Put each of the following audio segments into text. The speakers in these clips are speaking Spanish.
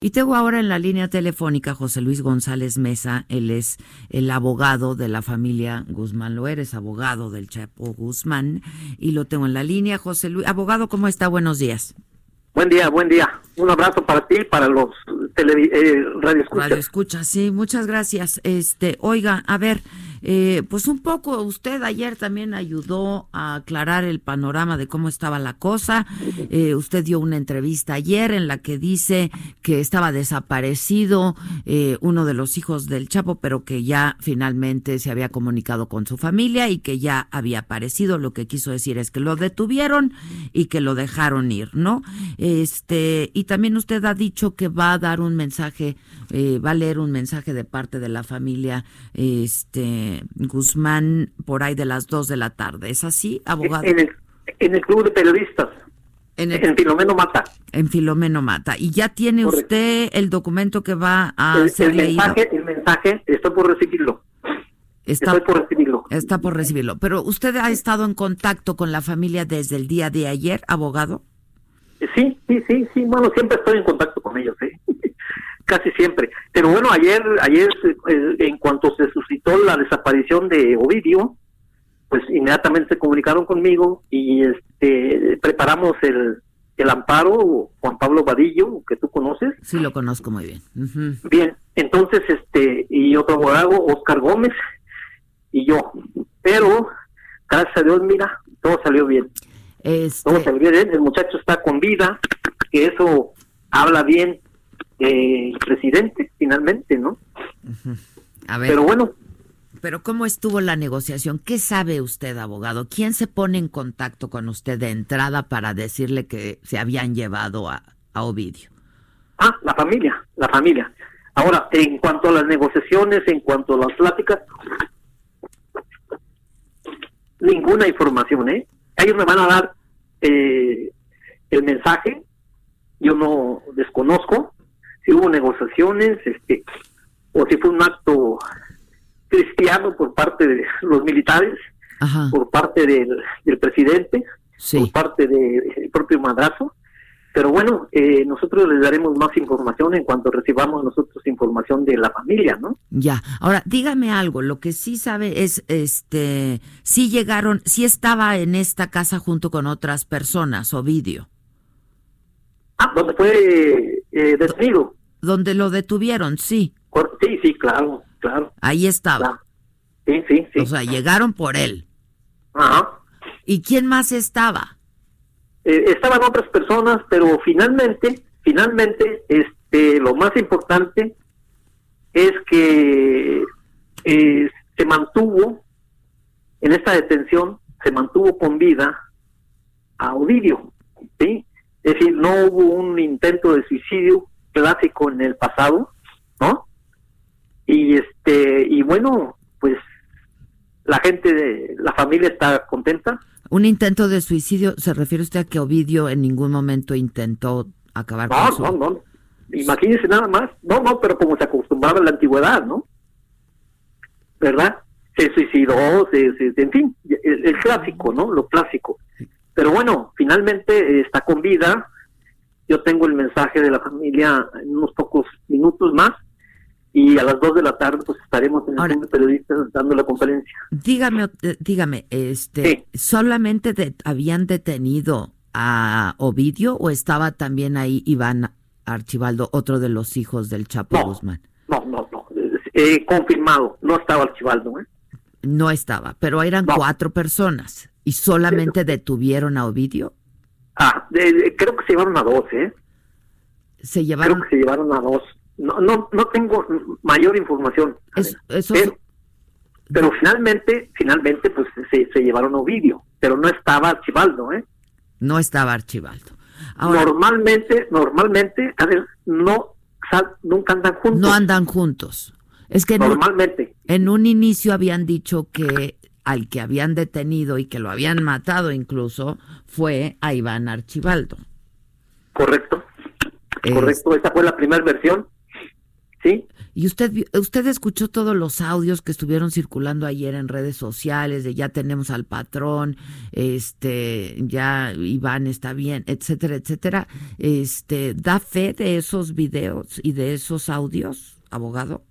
Y tengo ahora en la línea telefónica José Luis González Mesa. Él es el abogado de la familia Guzmán. Lo eres abogado del Chapo Guzmán. Y lo tengo en la línea. José Luis, abogado, ¿cómo está? Buenos días. Buen día, buen día. Un abrazo para ti y para los eh, radio Radio escucha, sí, muchas gracias. Este, oiga, a ver, eh, pues un poco usted ayer también ayudó a aclarar el panorama de cómo estaba la cosa. Eh, usted dio una entrevista ayer en la que dice que estaba desaparecido eh, uno de los hijos del Chapo, pero que ya finalmente se había comunicado con su familia y que ya había aparecido. Lo que quiso decir es que lo detuvieron y que lo dejaron ir, ¿no? Este, y también usted ha dicho que va a dar un mensaje, va a leer un mensaje de parte de la familia, este, Guzmán por ahí de las 2 de la tarde. ¿Es así, abogado? En el, en el Club de Periodistas. En, el, Filomeno Mata. En Filomeno Mata. ¿Y ya tiene usted el documento que va a el, ser el mensaje, El mensaje, estoy por recibirlo. Está, estoy por recibirlo. Está por recibirlo. Pero usted ha estado en contacto con la familia desde el día de ayer, abogado. Sí, sí, sí, sí. Bueno, siempre estoy en contacto con ellos, ¿eh? Casi siempre. Pero bueno, ayer, ayer eh, en cuanto se suscitó la desaparición de Ovidio, pues inmediatamente se comunicaron conmigo y este preparamos el, el amparo Juan Pablo Vadillo, que tú conoces. Sí, lo conozco muy bien. Bien, entonces este y otro abogado, Oscar Gómez y yo. Pero gracias a Dios, mira, todo salió bien. Este... Todo salió bien, el muchacho está con vida, que eso habla bien eh, presidente, finalmente, ¿no? A ver. Pero bueno. Pero ¿cómo estuvo la negociación? ¿Qué sabe usted, abogado? ¿Quién se pone en contacto con usted de entrada para decirle que se habían llevado a, a Ovidio? Ah, la familia, la familia. Ahora, en cuanto a las negociaciones, en cuanto a las pláticas, ninguna información, ¿eh? Ellos me van a dar eh, el mensaje, yo no desconozco, si hubo negociaciones, este, o si fue un acto cristiano por parte de los militares, por parte del, del presidente, por parte del propio madrazo. Pero bueno, eh, nosotros les daremos más información en cuanto recibamos nosotros información de la familia, ¿no? Ya. Ahora, dígame algo. Lo que sí sabe es, este, si llegaron, si estaba en esta casa junto con otras personas, Ovidio. Ah, donde fue eh, detenido donde lo detuvieron, sí. Sí, sí, claro, claro. Ahí estaba. Sí, sí, sí. O sea, llegaron por él. Ajá. ¿Y quién más estaba? Eh, estaban otras personas, pero finalmente, finalmente, este, lo más importante es que eh, se mantuvo en esta detención, se mantuvo con vida a Ovidio, ¿sí? Es decir, no hubo un intento de suicidio, clásico en el pasado, ¿no? Y este y bueno, pues la gente de la familia está contenta. Un intento de suicidio, ¿se refiere usted a que Ovidio en ningún momento intentó acabar con su... No, no, no. Imagínese nada más. No, no, pero como se acostumbraba en la antigüedad, ¿no? ¿Verdad? Se suicidó, se, en fin, el, el, clásico, ¿no? Lo clásico. Pero bueno, finalmente está con vida, yo tengo el mensaje de la familia en unos pocos minutos más y a las dos de la tarde pues estaremos en el centro de periodistas dando la conferencia. Dígame, eh, dígame, este, ¿solamente habían detenido a Ovidio o estaba también ahí Iván Archibaldo, otro de los hijos del Chapo Guzmán? No, no, no, eh, confirmado, no estaba Archibaldo. ¿eh? No estaba, pero eran cuatro personas y solamente detuvieron a Ovidio. Ah, creo que se llevaron a dos, ¿eh? Se llevaron. Creo que se llevaron a dos. No, no, no tengo mayor información. eso pero, finalmente, finalmente, pues se, se llevaron a Ovidio, pero no estaba Archibaldo, ¿eh? No estaba Archibaldo. normalmente, normalmente, a ver, no, nunca andan juntos. No andan juntos. Es que normalmente. en un inicio habían dicho que al que habían detenido y que lo habían matado incluso fue a Iván Archibaldo. Correcto. Correcto, esa fue la primera versión. ¿Sí? Y usted usted escuchó todos los audios que estuvieron circulando ayer en redes sociales de ya tenemos al patrón, este, ya Iván está bien, etcétera, etcétera. Este, ¿da fe de esos videos y de esos audios, abogado?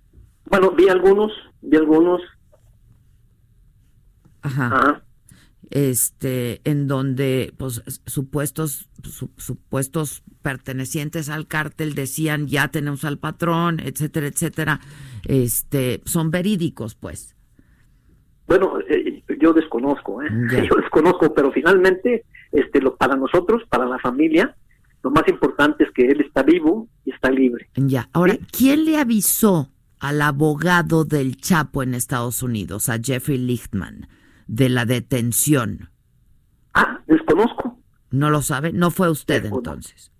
Bueno, vi algunos, vi algunos, Ajá. Este, en donde pues supuestos supuestos pertenecientes al cártel decían ya tenemos al patrón, etcétera, etcétera. Este, son verídicos, pues. Bueno, eh, yo desconozco, ¿eh? yo desconozco, pero finalmente, este, lo, para nosotros, para la familia, lo más importante es que él está vivo y está libre. Ya. Ahora, ¿quién le avisó al abogado del Chapo en Estados Unidos, a Jeffrey Lichtman? De la detención? Ah, desconozco. ¿No lo sabe? ¿No fue usted entonces?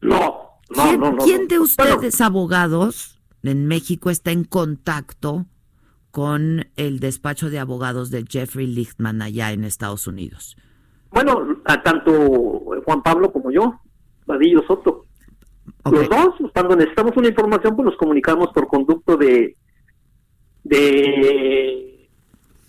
No, no, ¿Quién, no, ¿quién de ustedes, abogados, en México está en contacto con el despacho de abogados de Jeffrey Lichtman allá en Estados Unidos? Bueno, a tanto Juan Pablo como yo, Vadillo Soto. Los dos, cuando necesitamos una información, pues nos comunicamos por conducto de de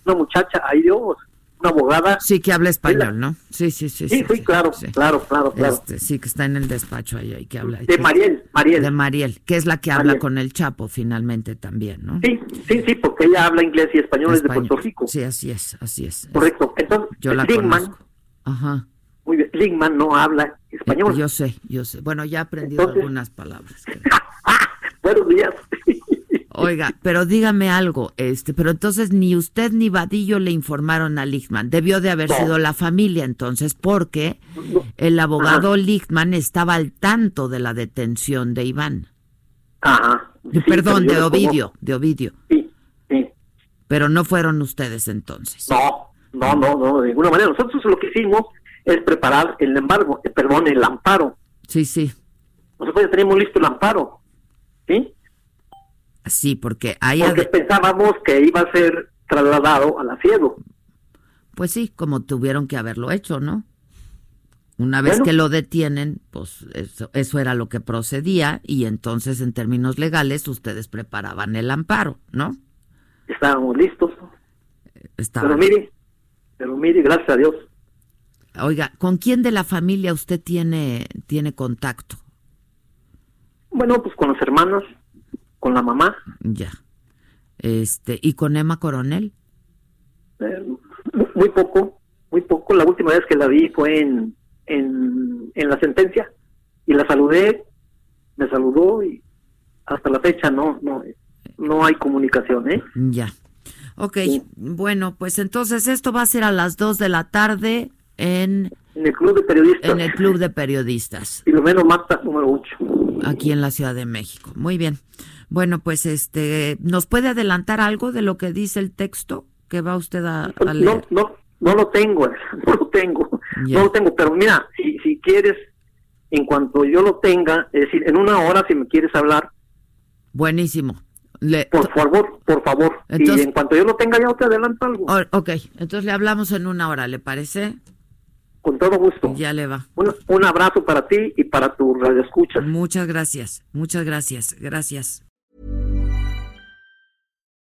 una muchacha, ay Dios, una abogada. Sí, que habla español, ¿no? Sí, sí, sí. Sí, sí, claro, claro, claro, claro. Este, sí, que está en el despacho ahí, ahí que habla. De Mariel, Mariel. De Mariel, que es la que habla con el Chapo finalmente también, ¿no? Sí, sí, sí, porque ella habla inglés y español, es de Puerto Rico. Sí, así es, así es. Correcto. Entonces, yo la Lingman, Ajá. Muy bien, Lingman no habla español. Yo sé, yo sé. Bueno, ya he aprendido algunas palabras. Buenos días. Oiga, pero dígame algo, este, pero entonces ni usted ni Vadillo le informaron a Lichtman. Debió de haber sido la familia entonces, porque el abogado Lichtman estaba al tanto de la detención de Iván. Ajá. Perdón, de Ovidio, de Ovidio. Sí, sí. Pero no fueron ustedes entonces. No, no, no, no, de ninguna manera. Nosotros lo que hicimos es preparar el embargo, eh, perdón, el amparo. Sí, sí. Nosotros ya teníamos listo el amparo. ¿Sí? Sí, porque ahí... Porque pensábamos que iba a ser trasladado a la ciego. Pues sí, como tuvieron que haberlo hecho, ¿no? Una vez que lo detienen, pues eso, eso, era lo que procedía y entonces en términos legales ustedes preparaban el amparo, ¿no? Estábamos listos. Estaba... Pero mire, pero mire, gracias a Dios. Oiga, ¿con quién de la familia usted tiene, tiene contacto? Bueno, pues con los hermanos con la mamá. Ya. Este, ¿y con Emma Coronel? Eh, muy poco, muy poco. La última vez que la vi fue en, en, la sentencia y la saludé, me saludó y hasta la fecha no, no, no hay comunicación, ¿eh? Ya. Ok, bueno, pues entonces esto va a ser a las 2 de la tarde en... En el Club de Periodistas. En el Club de Periodistas. Y lo menos Marta número 8. Aquí en la Ciudad de México. Muy bien. Bueno, pues este, ¿nos puede adelantar algo de lo que dice el texto que va usted a, leer? No, no, no lo tengo, no lo tengo, no lo tengo, pero mira, si, si quieres, en cuanto yo lo tenga, es decir, en una hora si me quieres hablar. Buenísimo. por favor, por favor. y en cuanto yo lo tenga, ya te adelanto algo. ok, entonces le hablamos en una hora, ¿le parece? Con todo gusto. Ya le va. Un, un abrazo para ti y para tu radioescucha. Muchas gracias, muchas gracias, gracias.